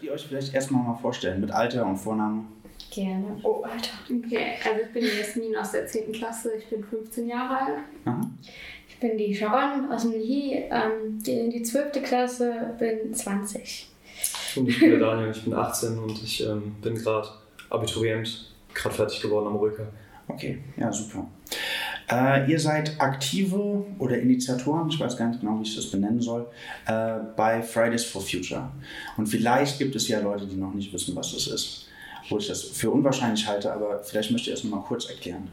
Könntet ihr euch vielleicht erstmal mal vorstellen, mit Alter und Vornamen? Gerne. Oh, Alter. Okay, also ich bin die Jasmin aus der 10. Klasse, ich bin 15 Jahre alt. Aha. Ich bin die Sharon aus dem Lihi, ähm, die in die 12. Klasse, bin 20. Und ich bin der Daniel, ich bin 18 und ich ähm, bin gerade Abiturient, gerade fertig geworden am Röker. Okay, ja, super. Äh, ihr seid aktive oder Initiatoren, ich weiß gar nicht genau, wie ich das benennen soll, äh, bei Fridays for Future. Und vielleicht gibt es ja Leute, die noch nicht wissen, was das ist. Wo ich das für unwahrscheinlich halte, aber vielleicht möchtet ihr es nochmal kurz erklären.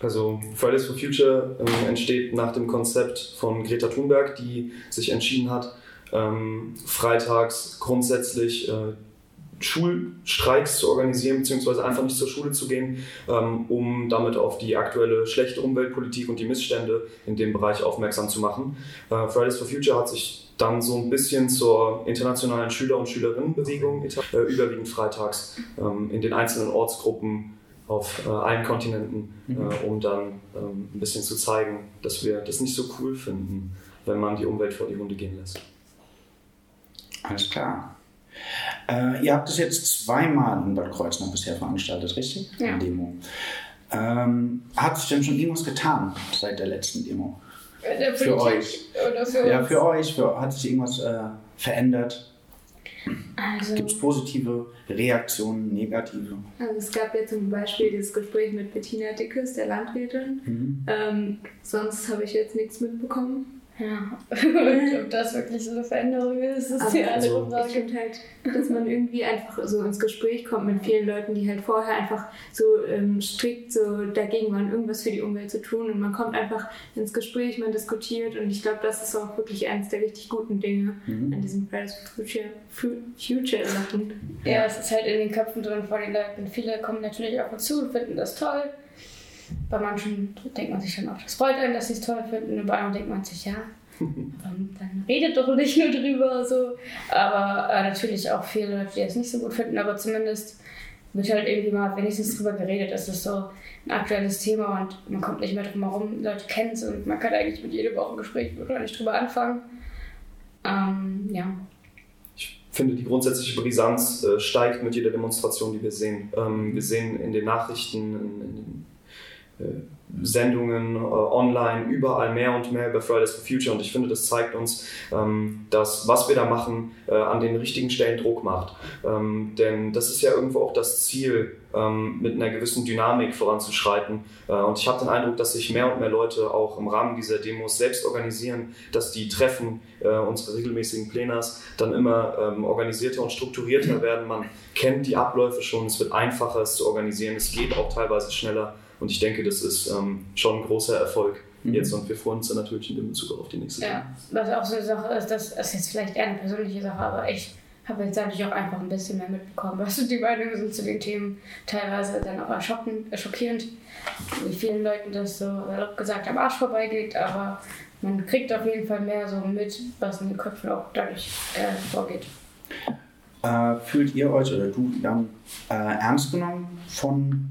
Also Fridays for Future ähm, entsteht nach dem Konzept von Greta Thunberg, die sich entschieden hat, ähm, freitags grundsätzlich äh, Schulstreiks zu organisieren, beziehungsweise einfach nicht zur Schule zu gehen, ähm, um damit auf die aktuelle schlechte Umweltpolitik und die Missstände in dem Bereich aufmerksam zu machen. Äh, Fridays for Future hat sich dann so ein bisschen zur internationalen Schüler- und Schülerinnenbewegung, äh, überwiegend freitags ähm, in den einzelnen Ortsgruppen auf äh, allen Kontinenten, Mhm. äh, um dann ähm, ein bisschen zu zeigen, dass wir das nicht so cool finden, wenn man die Umwelt vor die Hunde gehen lässt. Alles klar. Äh, ihr habt es jetzt zweimal in Bad Kreuznach bisher veranstaltet, richtig? Ja. Eine Demo. Ähm, hat sich denn schon irgendwas getan seit der letzten Demo? Der Für euch. Oder für Ja, uns? für euch. Für, hat sich irgendwas äh, verändert? Also, Gibt es positive Reaktionen, negative? Also es gab ja zum Beispiel dieses Gespräch mit Bettina Dickes, der Landrätin. Mhm. Ähm, sonst habe ich jetzt nichts mitbekommen. Ja. Und ob das wirklich so eine Veränderung ist, ist die Aber andere also, Ich Frage. finde halt, dass man irgendwie einfach so ins Gespräch kommt mit vielen Leuten, die halt vorher einfach so ähm, strikt so dagegen waren, irgendwas für die Umwelt zu tun. Und man kommt einfach ins Gespräch, man diskutiert. Und ich glaube, das ist auch wirklich eines der richtig guten Dinge Mhm. an diesen Fridays for Future, Fu- Future Sachen. Ja, es ist halt in den Köpfen drin von den Leuten. Viele kommen natürlich auf uns zu und finden das toll. Bei manchen denkt man sich dann auch, das freut einen, dass sie es toll finden. Und bei anderen denkt man sich, ja, dann redet doch nicht nur drüber. So. Aber äh, natürlich auch viele Leute, die es nicht so gut finden. Aber zumindest wird halt irgendwie mal wenigstens drüber geredet. Es ist so ein aktuelles Thema und man kommt nicht mehr drum herum. Leute kennen es und man kann eigentlich mit jedem Woche ein Gespräch wahrscheinlich drüber anfangen. Ähm, ja. Ich finde, die grundsätzliche Brisanz äh, steigt mit jeder Demonstration, die wir sehen. Ähm, wir sehen in den Nachrichten, in, in den Sendungen äh, online, überall mehr und mehr über Fridays for Future und ich finde, das zeigt uns, ähm, dass was wir da machen, äh, an den richtigen Stellen Druck macht. Ähm, denn das ist ja irgendwo auch das Ziel, ähm, mit einer gewissen Dynamik voranzuschreiten. Äh, und ich habe den Eindruck, dass sich mehr und mehr Leute auch im Rahmen dieser Demos selbst organisieren, dass die Treffen, äh, unsere regelmäßigen Plenars, dann immer ähm, organisierter und strukturierter werden. Man kennt die Abläufe schon, es wird einfacher, es zu organisieren, es geht auch teilweise schneller. Und ich denke, das ist ähm, schon ein großer Erfolg Mhm. jetzt und wir freuen uns dann natürlich in Bezug auf die nächste Ja, was auch so eine Sache ist, das ist jetzt vielleicht eher eine persönliche Sache, aber ich habe jetzt dadurch auch einfach ein bisschen mehr mitbekommen, was die Meinungen sind zu den Themen. Teilweise dann auch erschockend, äh, schockierend, wie vielen Leuten das so salopp gesagt am Arsch vorbeigeht, aber man kriegt auf jeden Fall mehr so mit, was in den Köpfen auch dadurch äh, vorgeht. Äh, fühlt ihr euch oder du dann äh, ernst genommen von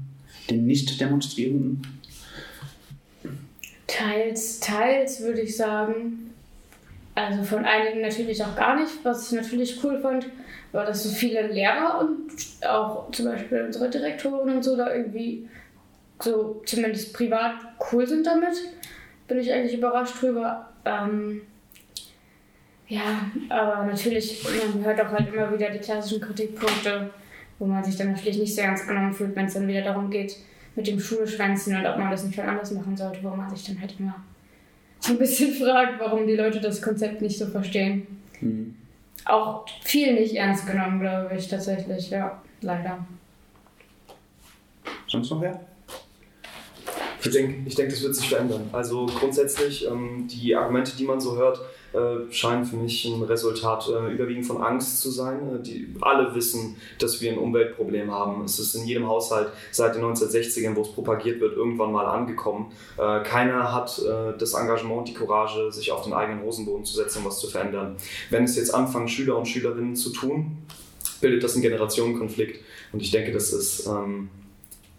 den Nicht-Demonstrierenden? Teils, teils würde ich sagen. Also von einigen natürlich auch gar nicht. Was ich natürlich cool fand, war, dass so viele Lehrer und auch zum Beispiel unsere Direktoren und so da irgendwie so zumindest privat cool sind damit. Bin ich eigentlich überrascht drüber. Ähm, ja, aber natürlich, man hört auch halt immer wieder die klassischen Kritikpunkte, wo man sich dann natürlich nicht sehr ernst genommen fühlt, wenn es dann wieder darum geht, mit dem Schulschwänzen und ob man das nicht schon anders machen sollte, wo man sich dann halt immer so ein bisschen fragt, warum die Leute das Konzept nicht so verstehen. Mhm. Auch viel nicht ernst genommen, glaube ich, tatsächlich, ja, leider. Sonst noch wer? Ich denke, ich denk, das wird sich verändern. Also grundsätzlich, ähm, die Argumente, die man so hört, äh, scheinen für mich ein Resultat äh, überwiegend von Angst zu sein. Äh, die, alle wissen, dass wir ein Umweltproblem haben. Es ist in jedem Haushalt seit den 1960ern, wo es propagiert wird, irgendwann mal angekommen. Äh, keiner hat äh, das Engagement und die Courage, sich auf den eigenen Hosenboden zu setzen und was zu verändern. Wenn es jetzt anfangen, Schüler und Schülerinnen zu tun, bildet das einen Generationenkonflikt. Und ich denke, das ist... Ähm,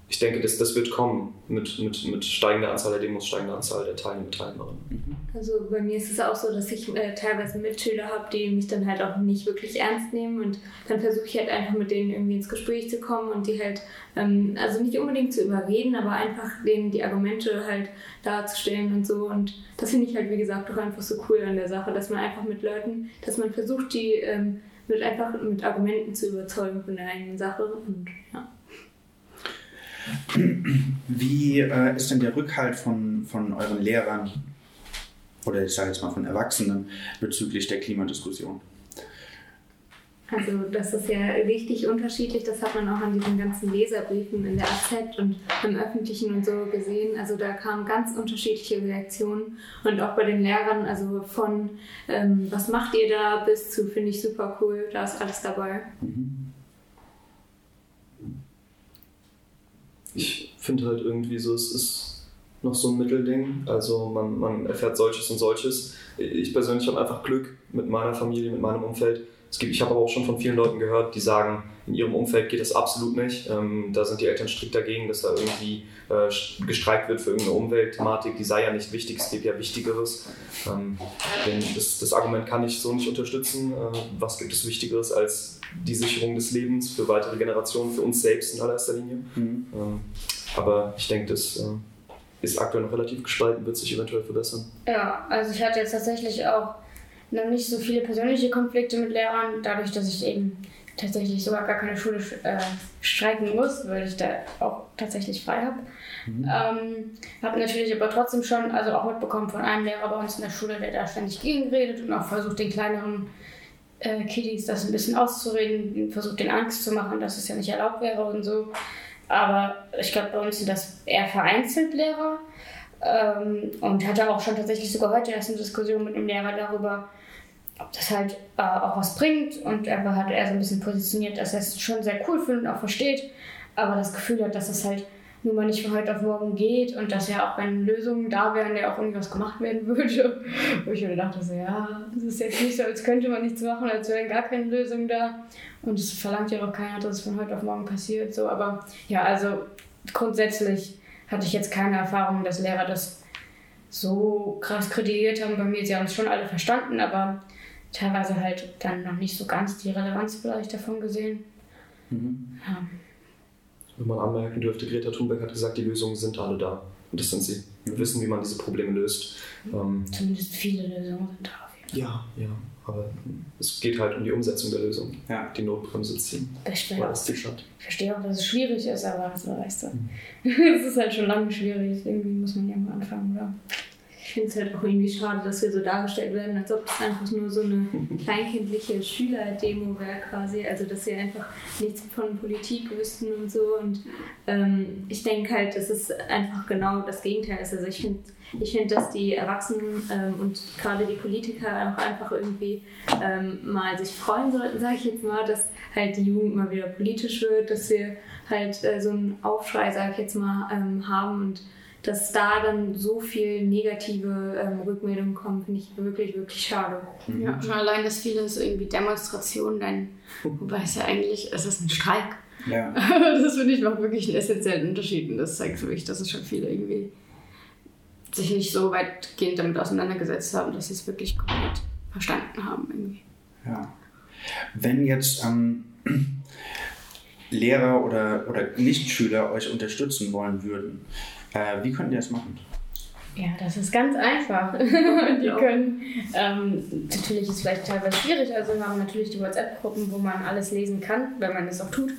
ich denke, das, das wird kommen mit, mit, mit steigender Anzahl der Demos, steigender Anzahl der Teilnehmer, Teilnehmerinnen. Mhm. Also bei mir ist es auch so, dass ich äh, teilweise Mitschüler habe, die mich dann halt auch nicht wirklich ernst nehmen und dann versuche ich halt einfach mit denen irgendwie ins Gespräch zu kommen und die halt, ähm, also nicht unbedingt zu überreden, aber einfach denen die Argumente halt darzustellen und so und das finde ich halt wie gesagt auch einfach so cool an der Sache, dass man einfach mit Leuten, dass man versucht, die ähm, mit einfach mit Argumenten zu überzeugen von der eigenen Sache und ja. Wie äh, ist denn der Rückhalt von, von euren Lehrern oder ich sage jetzt mal von Erwachsenen bezüglich der Klimadiskussion? Also das ist ja richtig unterschiedlich. Das hat man auch an diesen ganzen Leserbriefen in der AZ und im Öffentlichen und so gesehen. Also da kamen ganz unterschiedliche Reaktionen und auch bei den Lehrern, also von ähm, was macht ihr da bis zu finde ich super cool, da ist alles dabei. Mhm. Ich finde halt irgendwie so, es ist noch so ein Mittelding. Also man, man erfährt solches und solches. Ich persönlich habe einfach Glück mit meiner Familie, mit meinem Umfeld. Es gibt, ich habe aber auch schon von vielen Leuten gehört, die sagen, in ihrem Umfeld geht das absolut nicht. Ähm, da sind die Eltern strikt dagegen, dass da irgendwie äh, gestreikt wird für irgendeine Umweltthematik. Die sei ja nicht wichtig, es gibt ja Wichtigeres. Ähm, das, das, Argument kann ich so nicht unterstützen. Äh, was gibt es Wichtigeres als die Sicherung des Lebens für weitere Generationen, für uns selbst in allererster Linie? Mhm. Ähm, aber ich denke, das äh, ist aktuell noch relativ gespalten, wird sich eventuell verbessern. Ja, also ich hatte jetzt tatsächlich auch noch nicht so viele persönliche Konflikte mit Lehrern, dadurch, dass ich eben tatsächlich sogar gar keine Schule äh, streiken muss, weil ich da auch tatsächlich frei habe. Mhm. Ähm, habe natürlich aber trotzdem schon, also auch mitbekommen von einem Lehrer bei uns in der Schule, der da ständig gegenredet und auch versucht, den kleineren äh, Kiddies das ein bisschen auszureden, versucht, den Angst zu machen, dass es ja nicht erlaubt wäre und so. Aber ich glaube, bei uns sind das eher vereinzelt Lehrer. Ähm, und hatte auch schon tatsächlich sogar heute erst eine Diskussion mit einem Lehrer darüber, ob das halt äh, auch was bringt. Und er hat er so ein bisschen positioniert, dass er es schon sehr cool findet und auch versteht, aber das Gefühl hat, dass es halt nur mal nicht von heute auf morgen geht und dass ja auch wenn Lösungen da wären, ja auch irgendwas gemacht werden würde. Wo ich mir dachte, so, ja, das ist jetzt nicht so, als könnte man nichts machen, als wären gar keine Lösungen da. Und es verlangt ja auch keiner, dass es von heute auf morgen passiert. So. Aber ja, also grundsätzlich hatte ich jetzt keine Erfahrung, dass Lehrer das so krass kritisiert haben. Bei mir, sie haben es schon alle verstanden, aber teilweise halt dann noch nicht so ganz die Relevanz vielleicht davon gesehen. Mhm. Ja. Wenn man anmerken dürfte, Greta Thunberg hat gesagt, die Lösungen sind alle da. Und das sind sie. Wir wissen, wie man diese Probleme löst. Mhm. Zumindest viele Lösungen sind da. Ja, ja. Aber es geht halt um die Umsetzung der Lösung. Ja. Die Notbremse ziehen. Ich verstehe auch, dass es schwierig ist, aber so weißt du. Mhm. es ist halt schon lange schwierig. Irgendwie muss man ja mal anfangen, oder? Ich finde es halt auch irgendwie schade, dass wir so dargestellt werden, als ob es einfach nur so eine kleinkindliche Schülerdemo wäre quasi. Also dass sie einfach nichts von Politik wüssten und so. Und ähm, ich denke halt, dass es einfach genau das Gegenteil ist. Also ich finde, ich finde, dass die Erwachsenen ähm, und gerade die Politiker auch einfach irgendwie ähm, mal sich freuen sollten, sage ich jetzt mal, dass halt die Jugend mal wieder politisch wird, dass wir halt äh, so einen Aufschrei, sage ich jetzt mal, ähm, haben und dass da dann so viel negative ähm, Rückmeldungen kommen, finde ich wirklich, wirklich schade. Mhm. Ja, schon allein, dass viele es irgendwie Demonstrationen nennen, wobei es ja eigentlich, es ist ein Streik. Ja. das finde ich macht wirklich einen essentiellen Unterschied und das zeigt für mich, dass es schon viele irgendwie sich nicht so weitgehend damit auseinandergesetzt haben, dass sie es wirklich komplett verstanden haben irgendwie. Ja. Wenn jetzt ähm, Lehrer oder, oder Nichtschüler euch unterstützen wollen würden, äh, wie könnt ihr das machen? Ja, das ist ganz einfach. die können, ähm, natürlich ist es vielleicht teilweise schwierig, also wir haben natürlich die WhatsApp-Gruppen, wo man alles lesen kann, wenn man es auch tut.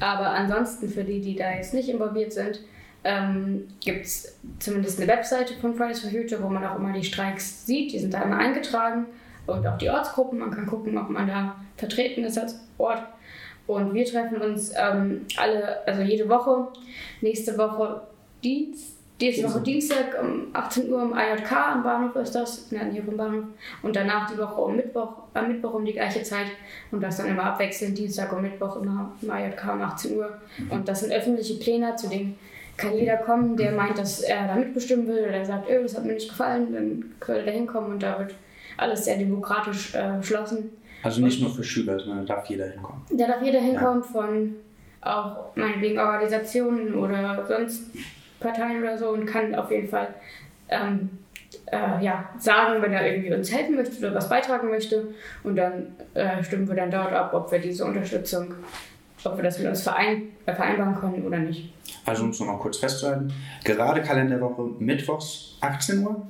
Aber ansonsten für die, die da jetzt nicht involviert sind, ähm, gibt es zumindest eine Webseite von Fridays for Future, wo man auch immer die Streiks sieht. Die sind da immer eingetragen und auch die Ortsgruppen. Man kann gucken, ob man da vertreten ist als Ort. Und wir treffen uns ähm, alle, also jede Woche. Nächste Woche Dienst, diese Woche Dienstag um 18 Uhr im IJK am Bahnhof ist das, in der Nähe vom Bahnhof. Und danach die Woche um Mittwoch, am Mittwoch um die gleiche Zeit. Und das dann immer abwechselnd, Dienstag und Mittwoch immer im IJK um 18 Uhr. Und das sind öffentliche Pläne, zu denen kann jeder kommen, der meint, dass er da mitbestimmen will oder der sagt, oh, das hat mir nicht gefallen, dann soll er da hinkommen und da wird alles sehr demokratisch äh, beschlossen. Also nicht nur für Schüler, sondern da darf jeder hinkommen. Da darf jeder hinkommen, ja. von auch meinetwegen Organisationen oder sonst Parteien oder so und kann auf jeden Fall ähm, äh, ja, sagen, wenn er irgendwie uns helfen möchte oder was beitragen möchte. Und dann äh, stimmen wir dann dort ab, ob wir diese Unterstützung, ob wir das mit uns verein, äh, vereinbaren können oder nicht. Also um es nochmal kurz festzuhalten, gerade Kalenderwoche mittwochs 18 Uhr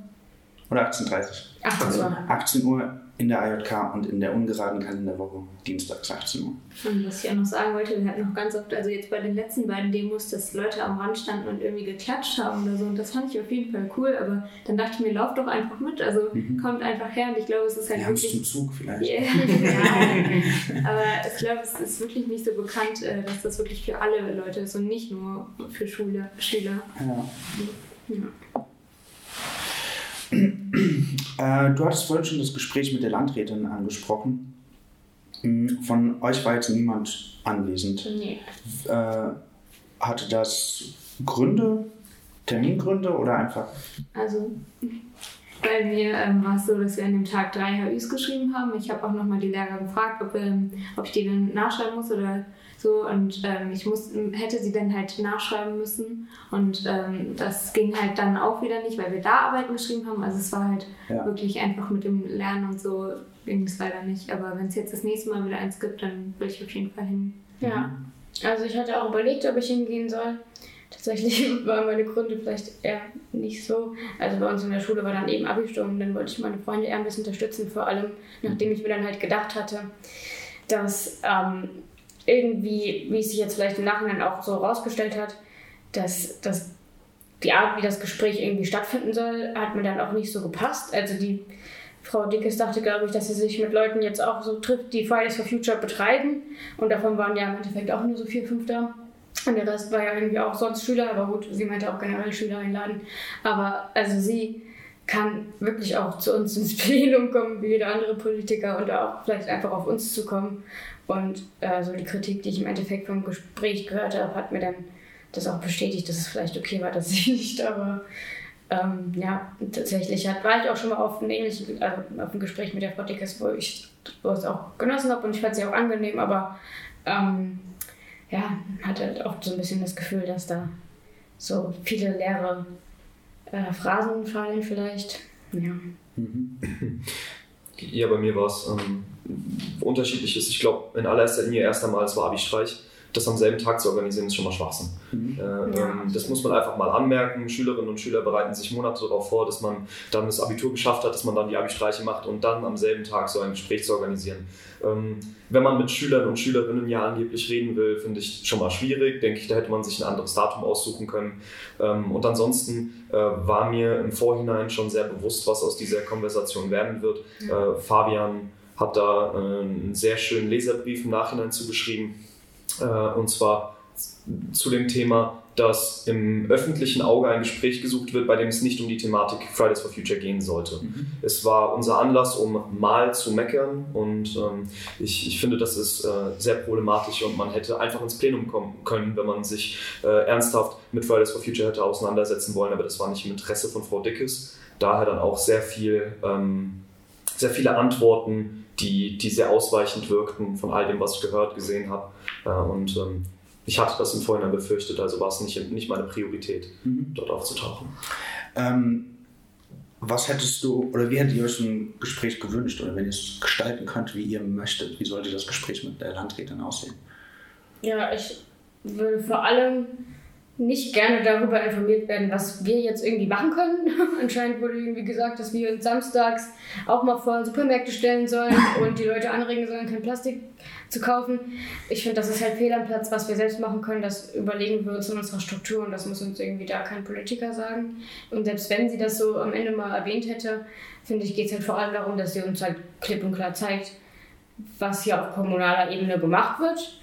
oder 18.30 Uhr? 18 Uhr. 18 Uhr in der IJK und in der ungeraden Kalenderwoche dienstags 18 Uhr. Und was ich auch noch sagen wollte, wir hatten noch ganz oft, also jetzt bei den letzten beiden Demos, dass Leute am Rand standen und irgendwie geklatscht haben oder so. Und das fand ich auf jeden Fall cool. Aber dann dachte ich mir, lauft doch einfach mit. Also Mhm. kommt einfach her. Und ich glaube, es ist halt Wir haben es wirklich. zum Zug vielleicht. Ja, aber ich glaube, es ist wirklich nicht so bekannt, äh, dass das wirklich für alle Leute ist und nicht nur für Schule, Schüler. Ja. Ja. Äh, du hattest vorhin schon das Gespräch mit der Landrätin angesprochen. Hm, Von euch war jetzt niemand anwesend. Nee. Äh, hatte das Gründe, Termingründe oder einfach? Also bei mir ähm, war es so, dass wir an dem Tag drei HÜs geschrieben haben. Ich habe auch nochmal die Lehrer gefragt, ob, ähm, ob ich die dann nachschreiben muss oder so. Und ähm, ich muss, hätte sie dann halt nachschreiben müssen. Und ähm, das ging halt dann auch wieder nicht, weil wir da Arbeiten geschrieben haben. Also es war halt Ja. wirklich einfach mit dem Lernen und so ging es leider nicht. Aber wenn es jetzt das nächste Mal wieder eins gibt, dann will ich auf jeden Fall hin. Ja. Also ich hatte auch überlegt, ob ich hingehen soll. Tatsächlich waren meine Gründe vielleicht eher nicht so. Also bei uns in der Schule war dann eben Abi-Sturm, dann wollte ich meine Freunde eher ein bisschen unterstützen, vor allem nachdem ich mir dann halt gedacht hatte, dass ähm, irgendwie, wie es sich jetzt vielleicht im Nachhinein auch so rausgestellt hat, dass, dass die Art, wie das Gespräch irgendwie stattfinden soll, hat mir dann auch nicht so gepasst. Also die Frau Dickes dachte, glaube ich, dass sie sich mit Leuten jetzt auch so trifft, die Fridays for Future betreiben. Und davon waren ja im Endeffekt auch nur so vier, fünf da. Und der Rest war ja irgendwie auch sonst Schüler, aber gut, sie meinte auch generell Schüler einladen. Aber also sie kann wirklich auch zu uns ins Plenum kommen, wie jeder andere Politiker, und auch vielleicht einfach auf uns zu kommen. Und äh, so die Kritik, die ich im Endeffekt vom Gespräch gehört habe, hat mir dann das auch bestätigt, dass es vielleicht okay war, dass sie nicht war. Ähm, ja, tatsächlich hat, war ich auch schon mal auf einem ähnlichen, also auf einem Gespräch mit der Frau Dickes, wo ich wo ich es auch genossen habe und ich fand sie auch angenehm, aber ähm, ja, hatte halt auch so ein bisschen das Gefühl, dass da so viele leere äh, Phrasen fallen vielleicht. Ja. Mhm. Ja, bei mir war es ähm, unterschiedliches. Ich glaube, in allererster Linie erst einmal, es war Abi-Streich. Das am selben Tag zu organisieren, ist schon mal Schwachsinn. Mhm. Äh, Ja. ähm, das muss man einfach mal anmerken. Schülerinnen und Schüler bereiten sich Monate darauf vor, dass man dann das Abitur geschafft hat, dass man dann die Abi-Streiche macht und dann am selben Tag so ein Gespräch zu organisieren. Ähm, wenn man mit Schülern und Schülerinnen ja angeblich reden will, finde ich schon mal schwierig. Denke ich, da hätte man sich ein anderes Datum aussuchen können. Ähm, und ansonsten äh, war mir im Vorhinein schon sehr bewusst, was aus dieser Konversation werden wird. Äh, Fabian hat da äh, einen sehr schönen Leserbrief im Nachhinein zugeschrieben. Äh, und zwar zu dem Thema, dass im öffentlichen Auge ein Gespräch gesucht wird, bei dem es nicht um die Thematik Fridays for Future gehen sollte. Mhm. Es war unser Anlass, um mal zu meckern und ähm, ich, ich finde, das ist äh, sehr problematisch und man hätte einfach ins Plenum kommen können, wenn man sich äh, ernsthaft mit Fridays for Future hätte auseinandersetzen wollen, aber das war nicht im Interesse von Frau Dickes. Daher dann auch sehr viel, ähm, sehr viele Antworten, die, die sehr ausweichend wirkten von all dem, was ich gehört, gesehen habe. Äh, und ähm, ich hatte das im Vorhinein befürchtet, also war es nicht, nicht meine Priorität, Mhm. dort aufzutauchen. Ähm, was hättest du, oder wie hättet ihr euch ein Gespräch gewünscht? Oder wenn ihr es gestalten könnt, wie ihr möchtet, wie sollte das Gespräch mit der Landrätin aussehen? Ja, ich würde vor allem nicht gerne darüber informiert werden, was wir jetzt irgendwie machen können. Anscheinend wurde irgendwie gesagt, dass wir uns samstags auch mal vor Supermärkte stellen sollen und die Leute anregen sollen, kein Plastik zu kaufen. Ich finde, das ist halt fehl am Platz, was wir selbst machen können. Das überlegen wir uns in unserer Struktur und das muss uns irgendwie da kein Politiker sagen. Und selbst wenn sie das so am Ende mal erwähnt hätte, finde ich, geht es halt vor allem darum, dass sie uns halt klipp und klar zeigt, was hier auf kommunaler Ebene gemacht wird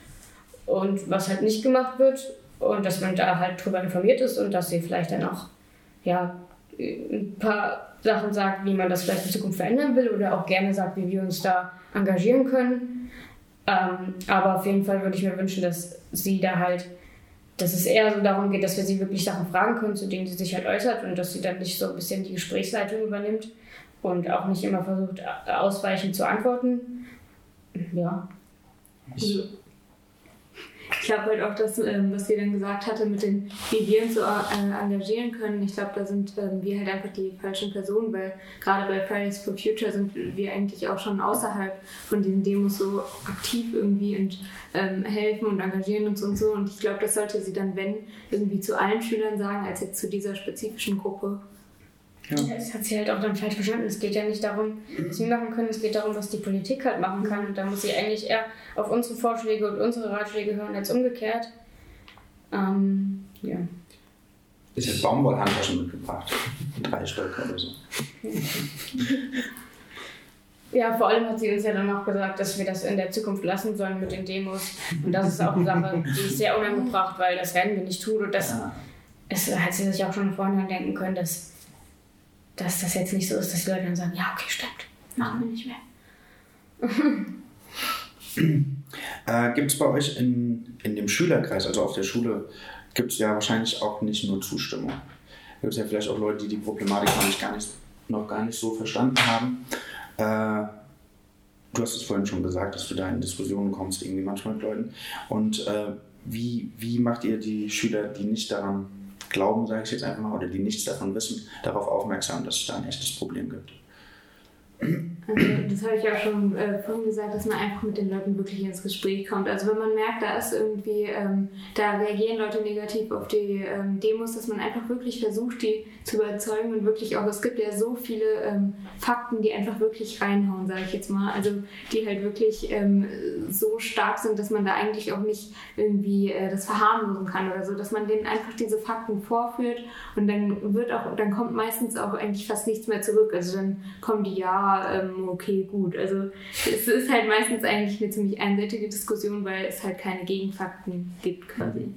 und was halt nicht gemacht wird und dass man da halt drüber informiert ist und dass sie vielleicht dann auch ja, ein paar Sachen sagt, wie man das vielleicht in Zukunft verändern will oder auch gerne sagt, wie wir uns da engagieren können. Ähm, aber auf jeden Fall würde ich mir wünschen, dass sie da halt, dass es eher so darum geht, dass wir sie wirklich Sachen fragen können, zu denen sie sich halt äußert und dass sie dann nicht so ein bisschen die Gesprächsleitung übernimmt und auch nicht immer versucht, ausweichend zu antworten. Ja. Also, ich glaube halt auch, dass, ähm, was sie dann gesagt hatte, mit den, uns so äh, engagieren können, ich glaube, da sind ähm, wir halt einfach die falschen Personen, weil gerade bei Fridays for Future sind wir eigentlich auch schon außerhalb von diesen Demos so aktiv irgendwie und ähm, helfen und engagieren uns und so. Und ich glaube, das sollte sie dann, wenn, irgendwie zu allen Schülern sagen, als jetzt zu dieser spezifischen Gruppe. Ja. Das hat sie halt auch dann falsch verstanden. Es geht ja nicht darum, was wir machen können, es geht darum, was die Politik halt machen kann. Und da muss sie eigentlich eher auf unsere Vorschläge und unsere Ratschläge hören als umgekehrt. Ähm, ja. Ich hätte Baumwollhandtaschen mitgebracht. Drei Stück oder so. Ja, vor allem hat sie uns ja dann auch gesagt, dass wir das in der Zukunft lassen sollen mit den Demos. Und das ist auch eine Sache, die ist sehr unangebracht, weil das werden wir nicht tun. Und das ja. ist, hat sie sich auch schon vorhin denken können, dass, dass das jetzt nicht so ist, dass die Leute dann sagen, ja, okay, stimmt, machen wir nicht mehr. äh, gibt es bei euch in, in dem Schülerkreis, also auf der Schule, gibt es ja wahrscheinlich auch nicht nur Zustimmung. Gibt es ja vielleicht auch Leute, die die Problematik noch, gar nicht, noch gar nicht so verstanden haben. Äh, du hast es vorhin schon gesagt, dass du da in Diskussionen kommst, irgendwie manchmal mit Leuten. Und äh, wie, wie macht ihr die Schüler, die nicht daran glauben, sage ich jetzt einfach mal, oder die nichts davon wissen, darauf aufmerksam, dass es da ein echtes Problem gibt? Also das habe ich auch schon äh, vorhin gesagt, dass man einfach mit den Leuten wirklich ins Gespräch kommt. Also wenn man merkt, da ist irgendwie, ähm, da reagieren Leute negativ auf die ähm, Demos, dass man einfach wirklich versucht, die zu überzeugen und wirklich auch, es gibt ja so viele ähm, Fakten, die einfach wirklich reinhauen, sage ich jetzt mal. Also die halt wirklich ähm, so stark sind, dass man da eigentlich auch nicht irgendwie äh, das verharmlosen kann oder so, dass man denen einfach diese Fakten vorführt und dann wird auch, dann kommt meistens auch eigentlich fast nichts mehr zurück. Also dann kommen die ja ähm, okay, gut. Also es ist halt meistens eigentlich eine ziemlich einseitige Diskussion, weil es halt keine Gegenfakten gibt quasi.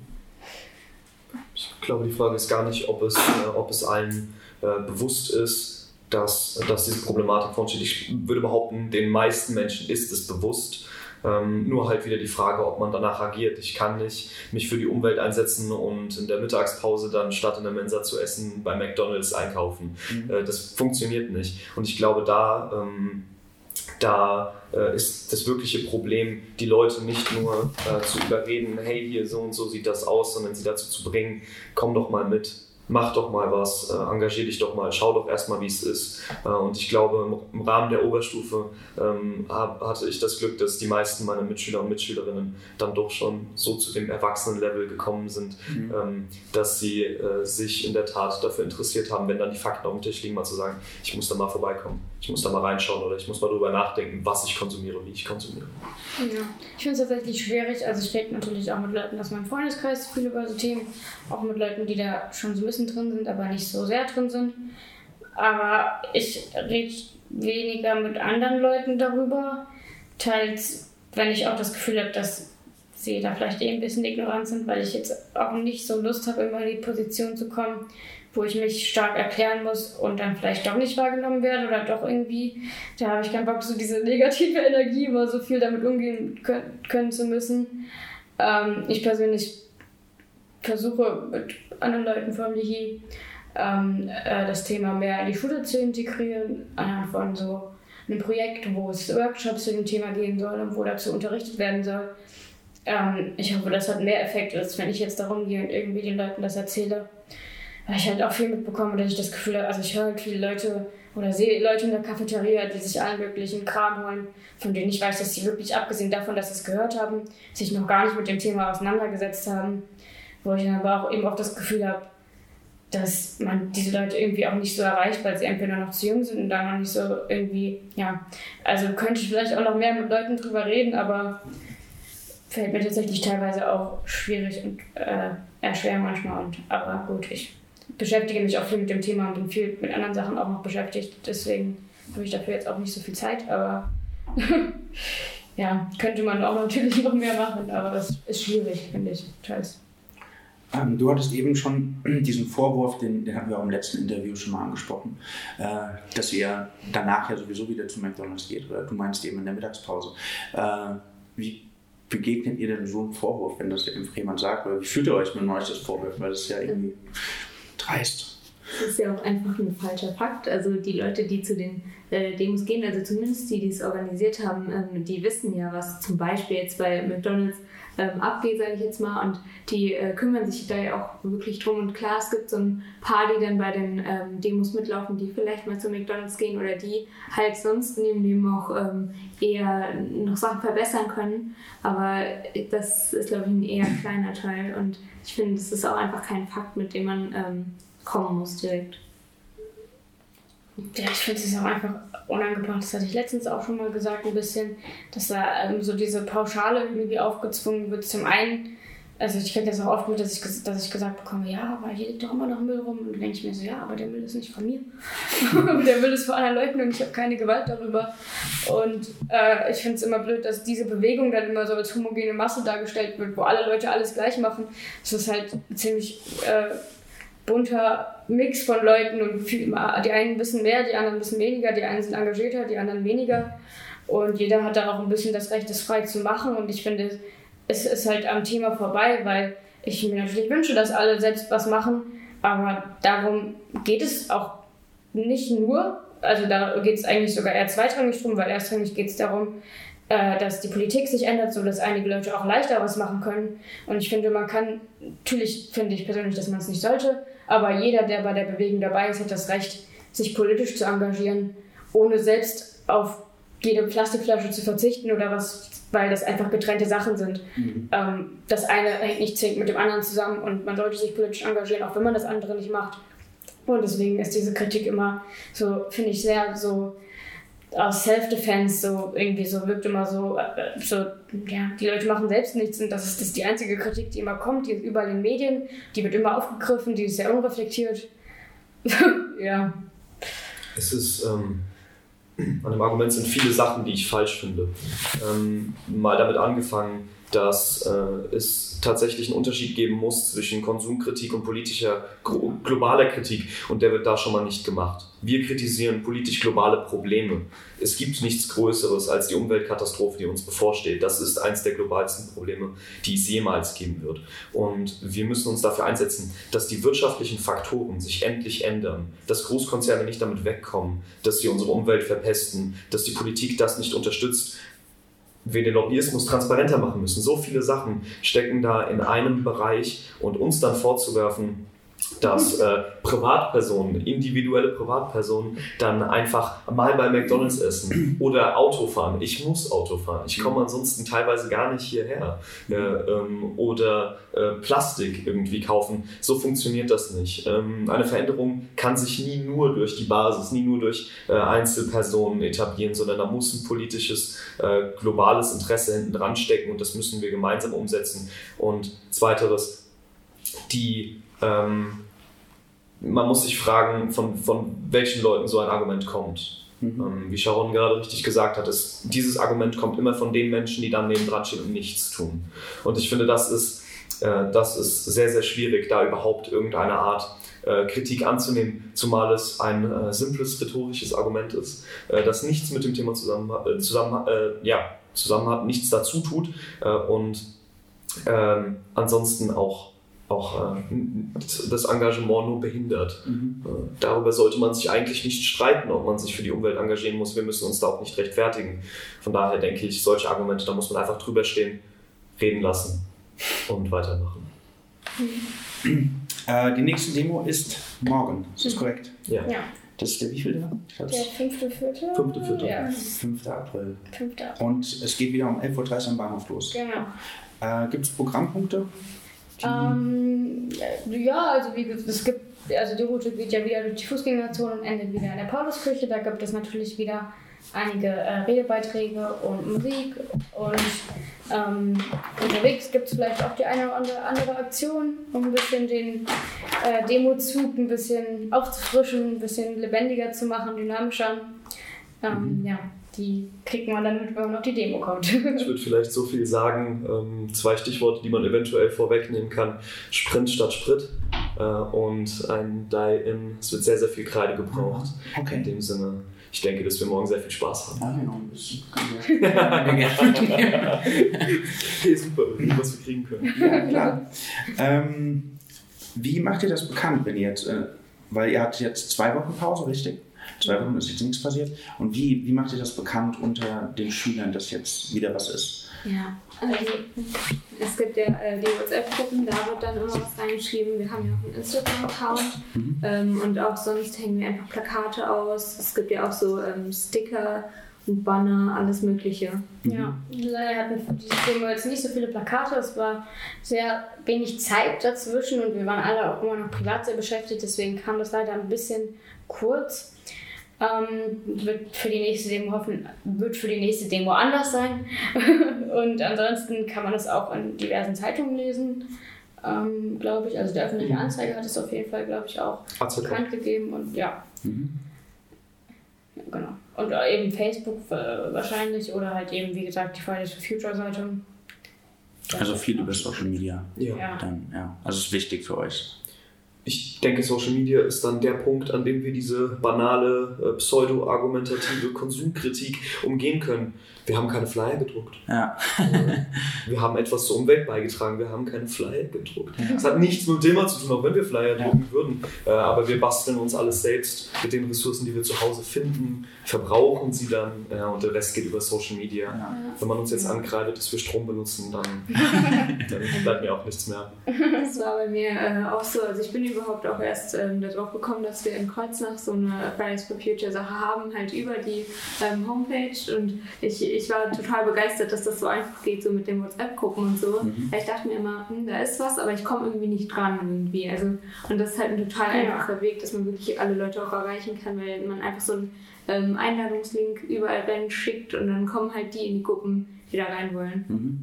Ich glaube, die Frage ist gar nicht, ob es, äh, ob es allen äh, bewusst ist, dass, dass diese Problematik vorsteht. Ich würde behaupten, den meisten Menschen ist es bewusst. Ähm, nur halt wieder die Frage, ob man danach agiert. Ich kann nicht mich für die Umwelt einsetzen und in der Mittagspause dann statt in der Mensa zu essen bei McDonalds einkaufen. Mhm. Äh, das funktioniert nicht. Und ich glaube, da, ähm, da äh, ist das wirkliche Problem, die Leute nicht nur äh, zu überreden, hey, hier so und so sieht das aus, sondern sie dazu zu bringen, komm doch mal mit mach doch mal was, äh, engagier dich doch mal, schau doch erstmal, wie es ist. Äh, und ich glaube, im, Rahmen der Oberstufe ähm, hab, hatte ich das Glück, dass die meisten meiner Mitschüler und Mitschülerinnen dann doch schon so zu dem Erwachsenenlevel gekommen sind, mhm. ähm, dass sie äh, sich in der Tat dafür interessiert haben, wenn dann die Fakten auf dem Tisch liegen, mal zu sagen, ich muss da mal vorbeikommen, ich muss da mal reinschauen oder ich muss mal drüber nachdenken, was ich konsumiere, wie ich konsumiere. Ja, ich finde es tatsächlich schwierig. Also ich rede natürlich auch mit Leuten aus meinem Freundeskreis viel über so Themen, auch mit Leuten, die da schon so ein bisschen drin sind, aber nicht so sehr drin sind. Aber ich rede weniger mit anderen Leuten darüber. Teils, wenn ich auch das Gefühl habe, dass sie da vielleicht eh ein bisschen ignorant sind, weil ich jetzt auch nicht so Lust habe, immer in die Position zu kommen, wo ich mich stark erklären muss und dann vielleicht doch nicht wahrgenommen werde oder doch irgendwie, da habe ich keinen Bock, so diese negative Energie immer so viel damit umgehen können, können zu müssen. Ähm, ich persönlich versuche mit anderen Leuten vom Lihi ähm, äh, das Thema mehr in die Schule zu integrieren, anhand von so einem Projekt, wo es Workshops zu dem Thema gehen soll und wo dazu unterrichtet werden soll. Ähm, ich hoffe, das hat mehr Effekt, als wenn ich jetzt darum gehe und irgendwie den Leuten das erzähle. Weil ich halt auch viel mitbekomme, dass ich das Gefühl habe, also ich höre halt viele Leute oder sehe Leute in der Cafeteria, die sich allen möglichen Kram holen, von denen ich weiß, dass sie wirklich, abgesehen davon, dass sie es gehört haben, sich noch gar nicht mit dem Thema auseinandergesetzt haben wo ich dann aber auch eben auch das Gefühl habe, dass man diese Leute irgendwie auch nicht so erreicht, weil sie entweder noch zu jung sind und da noch nicht so irgendwie, ja, also könnte ich vielleicht auch noch mehr mit Leuten drüber reden, aber fällt mir tatsächlich teilweise auch schwierig und äh, eher schwer manchmal. Und, aber gut, ich beschäftige mich auch viel mit dem Thema und bin viel mit anderen Sachen auch noch beschäftigt, deswegen habe ich dafür jetzt auch nicht so viel Zeit, aber ja, könnte man auch natürlich noch mehr machen, aber das ist schwierig, finde ich, teils. Ähm, du hattest eben schon diesen Vorwurf, den, den hatten wir auch im letzten Interview schon mal angesprochen, äh, dass ihr danach ja sowieso wieder zu McDonalds geht. Oder du meinst eben in der Mittagspause. Äh, wie begegnet ihr denn so einem Vorwurf, wenn das jemand sagt? Oder wie fühlt ihr euch, wenn euch das vorwirft? Weil das ist ja irgendwie dreist. Das ist ja auch einfach ein falscher Fakt. Also die Leute, die zu den äh, Demos gehen, also zumindest die, die es organisiert haben, ähm, die wissen ja, was zum Beispiel jetzt bei McDonalds ähm, abgeht, sage ich jetzt mal. Und die äh, kümmern sich da ja auch wirklich drum. Und klar, es gibt so ein paar, die dann bei den ähm, Demos mitlaufen, die vielleicht mal zu McDonalds gehen oder die halt sonst neben dem auch ähm, eher noch Sachen verbessern können. Aber das ist, glaube ich, ein eher kleiner Teil. Und ich finde, das ist auch einfach kein Fakt, mit dem man ähm, kommen muss direkt. Ja, ich finde es auch einfach unangebracht. Das hatte ich letztens auch schon mal gesagt, ein bisschen, dass da ähm, so diese Pauschale irgendwie aufgezwungen wird. Zum einen, also ich kenne das auch oft mit, dass ich, dass ich gesagt bekomme, ja, aber hier liegt doch immer noch Müll rum. Und dann denke ich mir so, ja, aber der Müll ist nicht von mir. der Müll ist von anderen Leuten und ich habe keine Gewalt darüber. Und äh, ich finde es immer blöd, dass diese Bewegung dann immer so als homogene Masse dargestellt wird, wo alle Leute alles gleich machen. Das ist halt ziemlich... Äh, bunter Mix von Leuten und viel, die einen wissen mehr, die anderen wissen weniger, die einen sind engagierter, die anderen weniger. Und jeder hat da auch ein bisschen das Recht, das frei zu machen. Und ich finde, es ist halt am Thema vorbei, weil ich mir natürlich wünsche, dass alle selbst was machen. Aber darum geht es auch nicht nur. Also da geht es eigentlich sogar eher zweitrangig drum, weil erstrangig geht es darum, äh, dass die Politik sich ändert, so dass einige Leute auch leichter was machen können. Und ich finde, man kann, natürlich finde ich persönlich, dass man es nicht sollte, aber jeder, der bei der Bewegung dabei ist, hat das Recht, sich politisch zu engagieren, ohne selbst auf jede Plastikflasche zu verzichten oder was, weil das einfach getrennte Sachen sind. Mhm. Ähm, das eine hängt nicht zwingend mit dem anderen zusammen und man sollte sich politisch engagieren, auch wenn man das andere nicht macht. Und deswegen ist diese Kritik immer so, finde ich, sehr so aus Self-Defense, so irgendwie so wirkt immer so, äh, so, ja, die Leute machen selbst nichts und das ist, das ist die einzige Kritik, die immer kommt, die ist überall in den Medien, die wird immer aufgegriffen, die ist sehr unreflektiert. ja. Es ist, ähm, an dem Argument sind viele Sachen, die ich falsch finde. Ähm, mal damit angefangen, dass äh, es tatsächlich einen Unterschied geben muss zwischen Konsumkritik und politischer globaler Kritik und der wird da schon mal nicht gemacht. Wir kritisieren politisch globale Probleme. Es gibt nichts Größeres als die Umweltkatastrophe, die uns bevorsteht. Das ist eines der globalsten Probleme, die es jemals geben wird. Und wir müssen uns dafür einsetzen, dass die wirtschaftlichen Faktoren sich endlich ändern, dass Großkonzerne nicht damit wegkommen, dass sie unsere Umwelt verpesten, dass die Politik das nicht unterstützt, wir den Lobbyismus transparenter machen müssen. So viele Sachen stecken da in einem Bereich und uns dann vorzuwerfen, dass äh, Privatpersonen, individuelle Privatpersonen dann einfach mal bei McDonalds essen oder Auto fahren. Ich muss Auto fahren. Ich komme ansonsten teilweise gar nicht hierher. Äh, ähm, oder äh, Plastik irgendwie kaufen. So funktioniert das nicht. Ähm, eine Veränderung kann sich nie nur durch die Basis, nie nur durch äh, Einzelpersonen etablieren, sondern da muss ein politisches, äh, globales Interesse hinten dran stecken und das müssen wir gemeinsam umsetzen. Und zweiteres, die ähm, man muss sich fragen, von, von welchen Leuten so ein Argument kommt. Mhm. Ähm, wie Sharon gerade richtig gesagt hat, ist, dieses Argument kommt immer von den Menschen, die dann neben dran stehen und nichts tun. Und ich finde, das ist, äh, das ist sehr, sehr schwierig, da überhaupt irgendeine Art äh, Kritik anzunehmen, zumal es ein äh, simples rhetorisches Argument ist, äh, das nichts mit dem Thema zusammen, äh, zusammen, äh, ja, zusammen hat, nichts dazu tut und ähm, ansonsten auch auch äh, das Engagement nur behindert. Mhm. Äh, darüber sollte man sich eigentlich nicht streiten, ob man sich für die Umwelt engagieren muss. Wir müssen uns da auch nicht rechtfertigen. Von daher denke ich, solche Argumente, da muss man einfach drüber stehen, reden lassen und weitermachen. Mhm. Äh, die nächste Demo ist morgen, ist das mhm. korrekt? Ja. ja. Das ist der wievielte? Der fünfte, vierte? Fünfte, vierte. Ja. 5. April. 5. Und es geht wieder um 11.30 Uhr am Bahnhof los. Genau. Äh, Gibt es Programmpunkte? Ähm, ja, also wie es gibt, also die Route geht ja wieder durch die Fußgängerzone und endet wieder in der Pauluskirche. Da gibt es natürlich wieder einige äh, Redebeiträge und Musik und ähm, unterwegs gibt es vielleicht auch die eine oder andere Aktion, um ein bisschen den äh, Demozug ein bisschen aufzufrischen, ein bisschen lebendiger zu machen, dynamischer. Ähm, mhm. Ja, die kriegt man dann mit, wenn man auf die Demo kommt. ich würde vielleicht so viel sagen, ähm, zwei Stichworte, die man eventuell vorwegnehmen kann. Sprint statt Sprit äh, und ein Die-In. Es wird sehr, sehr viel Kreide gebraucht. Okay. In dem Sinne, ich denke, dass wir morgen sehr viel Spaß haben. Ja, genau, okay, super, was wir kriegen können. Ja, klar. Ähm, wie macht ihr das bekannt, wenn ihr jetzt... Äh, weil ihr hattet jetzt zwei Wochen Pause, richtig? Zwei Wochen ist jetzt nichts passiert. Und wie, wie macht ihr das bekannt unter den Schülern, dass jetzt wieder was ist? Ja, also es gibt ja äh, die WhatsApp-Gruppen, da wird dann immer was reingeschrieben. Wir haben ja auch einen Instagram-Account Mhm. ähm, und auch sonst hängen wir einfach Plakate aus. Es gibt ja auch so ähm, Sticker und Banner, alles Mögliche. Ja, leider hatten für dieses Demo jetzt nicht so viele Plakate. Es war sehr wenig Zeit dazwischen und wir waren alle auch immer noch privat sehr beschäftigt. Deswegen kam das leider ein bisschen kurz. Ähm, wird für die nächste Demo hoffen, wird für die nächste Demo anders sein. und ansonsten kann man das auch in diversen Zeitungen lesen, ähm, glaube ich. Also der öffentliche Anzeiger hat es auf jeden Fall, glaube ich, auch AZK. bekannt gegeben und ja. Mhm. Ja, Genau. Und äh, eben Facebook äh, wahrscheinlich oder halt eben, wie gesagt, die Fridays for Future Seite. Also viel über Social Media. Ja. Dann, ja. Also ist wichtig für euch. Ich denke, Social Media ist dann der Punkt, an dem wir diese banale, äh, pseudo-argumentative Konsumkritik umgehen können. Wir haben keine Flyer gedruckt. Ja. Äh, wir haben etwas zur Umwelt beigetragen, wir haben keine Flyer gedruckt. Das hat nichts mit dem Thema zu tun, auch wenn wir Flyer Ja. drucken würden. Äh, aber wir basteln uns alles selbst mit den Ressourcen, die wir zu Hause finden, verbrauchen sie dann ja, und der Rest geht über Social Media. ja. Wenn man uns jetzt ankreidet, dass wir Strom benutzen, dann, dann bleibt mir auch nichts mehr. Das war bei mir äh, auch so. Also ich bin überhaupt auch erst ähm, darauf gekommen, dass wir in Kreuznach so eine Fridays for Future Sache haben, halt über die ähm, Homepage. Und ich, ich war total begeistert, dass das so einfach geht, so mit den WhatsApp-Gruppen und so. Mhm. Weil Ich dachte mir immer, hm, da ist was, aber ich komme irgendwie nicht dran irgendwie. Also, und das ist halt ein total Ja. einfacher Weg, dass man wirklich alle Leute auch erreichen kann, weil man einfach so einen ähm, Einladungslink überall rein schickt und dann kommen halt die in die Gruppen, die da rein wollen. Mhm.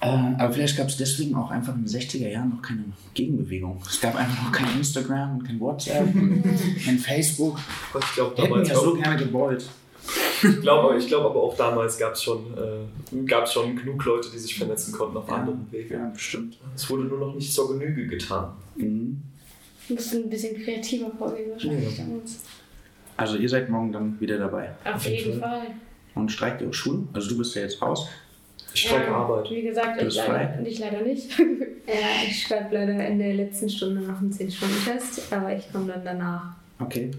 Äh, aber vielleicht gab es deswegen auch einfach in den 60er Jahren noch keine Gegenbewegung. Es gab einfach noch kein Instagram und kein WhatsApp und kein Facebook. Ich glaube, Hätten damals ja so gerne gewollt. Ich glaube ich glaub aber auch damals gab es schon, äh, gab's schon genug Leute, die sich vernetzen konnten auf anderen Wegen. Ja, bestimmt. Es wurde nur noch nicht zur Genüge getan. Mhm. Wir müssen ein bisschen kreativer vorgehen wahrscheinlich. Ja. Also ihr seid morgen dann wieder dabei. Auf jeden Fall. Und streikt ihr auch Schule? Also du bist ja jetzt raus. Ich strecke Ähm, Arbeit. Wie gesagt, Du ich bist leider, frei. ich leider nicht. Ja, ich schreibe leider in der letzten Stunde noch einen 10-Stunden-Test, aber ich komme dann danach. Okay.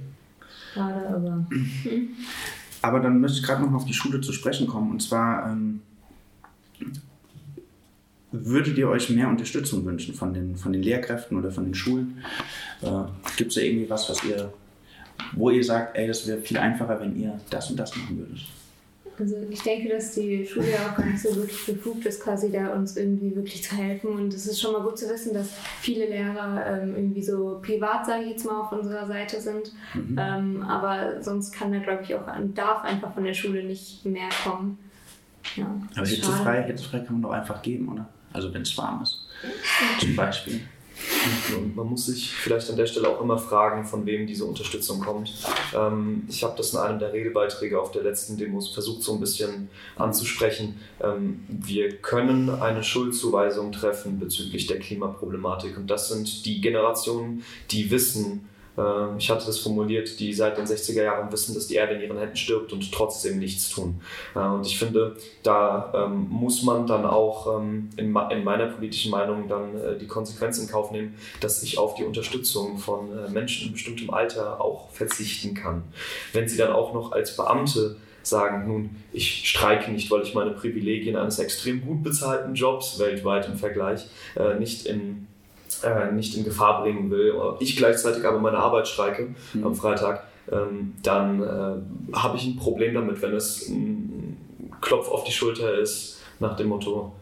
Schade, aber. Aber dann müsste ich gerade noch mal auf die Schule zu sprechen kommen. Und zwar ähm, würdet ihr euch mehr Unterstützung wünschen von den, von den Lehrkräften oder von den Schulen? Äh, Gibt es da irgendwie was, was ihr, wo ihr sagt, ey, das wäre viel einfacher, wenn ihr das und das machen würdet? Also ich denke, dass die Schule ja auch gar nicht so wirklich befugt ist, quasi da uns irgendwie wirklich zu helfen. Und es ist schon mal gut zu wissen, dass viele Lehrer ähm, irgendwie so privat, sage ich jetzt mal, auf unserer Seite sind. Mhm. Ähm, aber sonst kann da, glaube ich, auch, darf einfach von der Schule nicht mehr kommen. Ja, Aber hitzefrei, hitzefrei kann man doch einfach geben, oder? Also wenn es warm ist. Zum Beispiel. Und man muss sich vielleicht an der Stelle auch immer fragen, von wem diese Unterstützung kommt. Ähm, ich habe das in einem der Redebeiträge auf der letzten Demos versucht, so ein bisschen anzusprechen. Ähm, wir können eine Schuldzuweisung treffen bezüglich der Klimaproblematik. Und das sind die Generationen, die wissen, ich hatte das formuliert, die seit den 60er Jahren wissen, dass die Erde in ihren Händen stirbt und trotzdem nichts tun. Äh, und ich finde, da ähm, muss man dann auch ähm, in meiner politischen Meinung dann äh, die Konsequenz in Kauf nehmen, dass ich auf die Unterstützung von äh, Menschen in bestimmtem Alter auch verzichten kann. Wenn sie dann auch noch als Beamte sagen, nun, ich streike nicht, weil ich meine Privilegien eines extrem gut bezahlten Jobs weltweit im Vergleich äh, nicht in äh, nicht in Gefahr bringen will, ich gleichzeitig aber meine Arbeit streike Mhm. am Freitag, ähm, dann äh, habe ich ein Problem damit, wenn es ein Klopf auf die Schulter ist, nach dem Motto,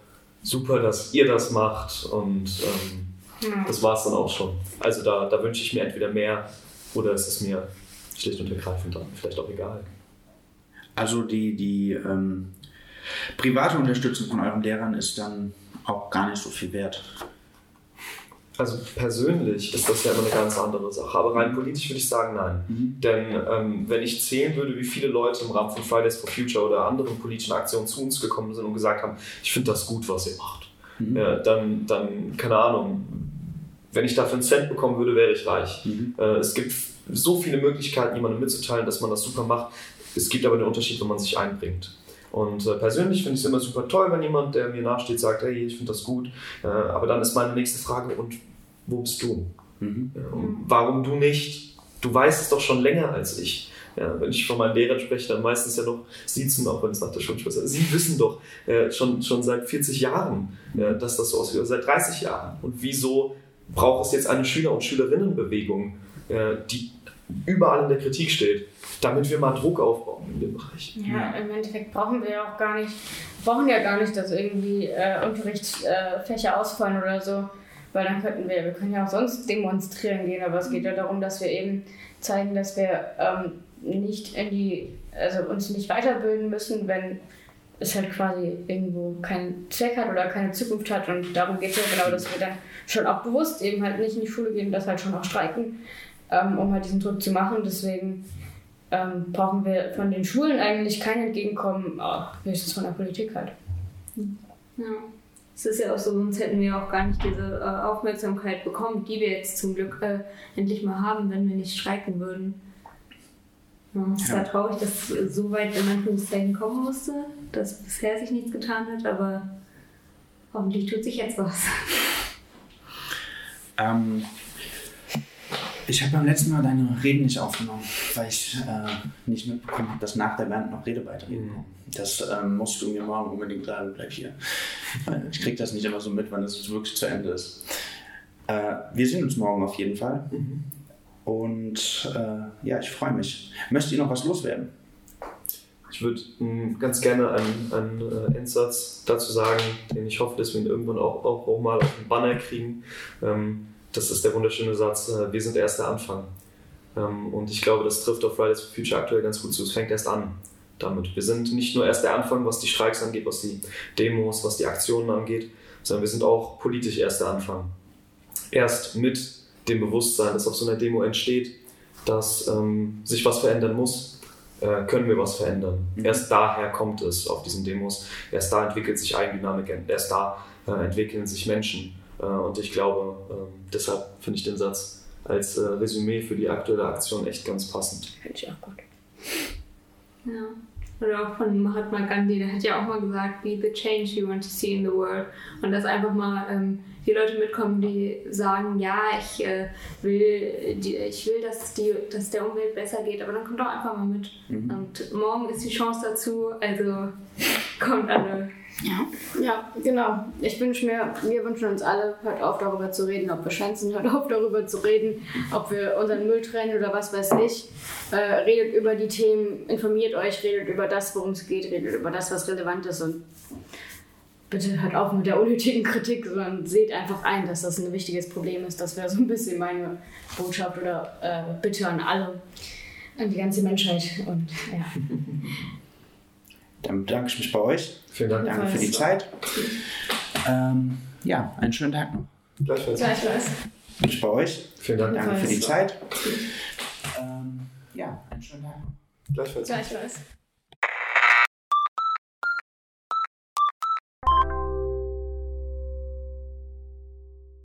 super, dass ihr das macht und ähm, Ja. das war es dann auch schon. Also da, da wünsche ich mir entweder mehr oder es ist mir schlicht und ergreifend dann vielleicht auch egal. Also die, die ähm, private Unterstützung von euren Lehrern ist dann auch gar nicht so viel wert. Also persönlich ist das ja immer eine ganz andere Sache, aber rein politisch würde ich sagen, nein. Mhm. Denn ähm, wenn ich zählen würde, wie viele Leute im Rahmen von Fridays for Future oder anderen politischen Aktionen zu uns gekommen sind und gesagt haben, ich finde das gut, was ihr macht, Mhm. ja, dann, dann, keine Ahnung, wenn ich dafür einen Cent bekommen würde, wäre ich reich. Mhm. Äh, es gibt so viele Möglichkeiten, jemandem mitzuteilen, dass man das super macht. Es gibt aber den Unterschied, wenn man sich einbringt. Und äh, persönlich finde ich es immer super toll, wenn jemand, der mir nachsteht, sagt, hey, ich finde das gut. Äh, aber dann ist meine nächste Frage, und wo bist du? Mhm. warum du nicht? Du weißt es doch schon länger als ich. Ja, wenn ich von meinen Lehrern spreche, dann meistens ja noch siezen, auch wenn es nach der Schulschwester ist. Sie wissen doch äh, schon, schon seit 40 Jahren, äh, dass das so aussieht, oder seit 30 Jahren. Und wieso braucht es jetzt eine Schüler- und Schülerinnenbewegung, äh, die überall in der Kritik steht, damit wir mal Druck aufbauen in dem Bereich? Ja, im Endeffekt brauchen wir ja auch gar nicht, brauchen ja gar nicht, dass irgendwie äh, Unterrichtsfächer ausfallen oder so. Weil dann könnten wir, wir können ja auch sonst demonstrieren gehen, aber es geht ja darum, dass wir eben zeigen, dass wir ähm, nicht in die, also uns nicht weiterbilden müssen, wenn es halt quasi irgendwo keinen Zweck hat oder keine Zukunft hat. Und darum geht es ja genau, dass wir dann schon auch bewusst eben halt nicht in die Schule gehen, das halt schon auch streiken, ähm, um halt diesen Druck zu machen. Deswegen ähm, brauchen wir von den Schulen eigentlich kein Entgegenkommen, höchstens von der Politik halt. Ja. Es ist ja auch so, sonst hätten wir auch gar nicht diese äh, Aufmerksamkeit bekommen, die wir jetzt zum Glück äh, endlich mal haben, wenn wir nicht streiken würden. Ja, es ist ja. traurig, dass es so weit in Anführungszeichen kommen musste, dass bisher sich nichts getan hat, aber hoffentlich tut sich jetzt was. Ähm, ich habe beim letzten Mal deine Reden nicht aufgenommen, weil ich äh, nicht mitbekommen habe, dass nach der Band noch Redebeiträge kommen. Das ähm, musst du mir morgen unbedingt sagen, bleib hier. ich kriege das nicht immer so mit, wann es wirklich zu Ende ist. Äh, wir sehen uns morgen auf jeden Fall. Mhm. Und äh, ja, ich freue mich. Möchtet ihr noch was loswerden? Ich würde hm, ganz gerne einen, einen äh, Endsatz dazu sagen, den ich hoffe, dass wir ihn irgendwann auch, auch, auch mal auf den Banner kriegen. Ähm, das ist der wunderschöne Satz, äh, wir sind erst der Anfang. Ähm, und ich glaube, das trifft auf Fridays for Future aktuell ganz gut zu. Es fängt erst an damit. Wir sind nicht nur erst der Anfang, was die Streiks angeht, was die Demos, was die Aktionen angeht, sondern wir sind auch politisch erst der Anfang. Erst mit dem Bewusstsein, das auf so einer Demo entsteht, dass ähm, sich was verändern muss, äh, können wir was verändern. Mhm. Erst daher kommt es auf diesen Demos. Erst da entwickelt sich Eigendynamik, erst da äh, entwickeln sich Menschen. Äh, und ich glaube, ähm, deshalb finde ich den Satz als äh, Resümee für die aktuelle Aktion echt ganz passend. Finde ich auch gut. Ja. Oder auch von Mahatma Gandhi, der hat ja auch mal gesagt, be the change you want to see in the world. Und dass einfach mal ähm, die Leute mitkommen, die sagen, ja, ich äh, will, die, ich will, dass die, dass der Umwelt besser geht, aber dann kommt doch einfach mal mit. Mhm. Und morgen ist die Chance dazu, also kommt alle. Ja, ja, genau. Ich wünsche mir, wir wünschen uns alle, hört auf darüber zu reden, ob wir schwänzen, hört auf darüber zu reden, ob wir unseren Müll trennen oder was weiß ich. Äh, redet über die Themen, informiert euch, redet über das, worum es geht, redet über das, was relevant ist und bitte hört auf mit der unnötigen Kritik, sondern seht einfach ein, dass das ein wichtiges Problem ist. Das wäre so ein bisschen meine Botschaft oder äh, Bitte an alle, an die ganze Menschheit und ja. Dann bedanke ich mich bei euch. Vielen Dank. Danke für die Zeit. Ähm, ja, einen schönen Tag noch. Gleichfalls. Gleichfalls. Ich bei euch. Vielen Dank. Danke für die Zeit. Ähm, ja, einen schönen Tag noch. Gleichfalls. Gleichfalls.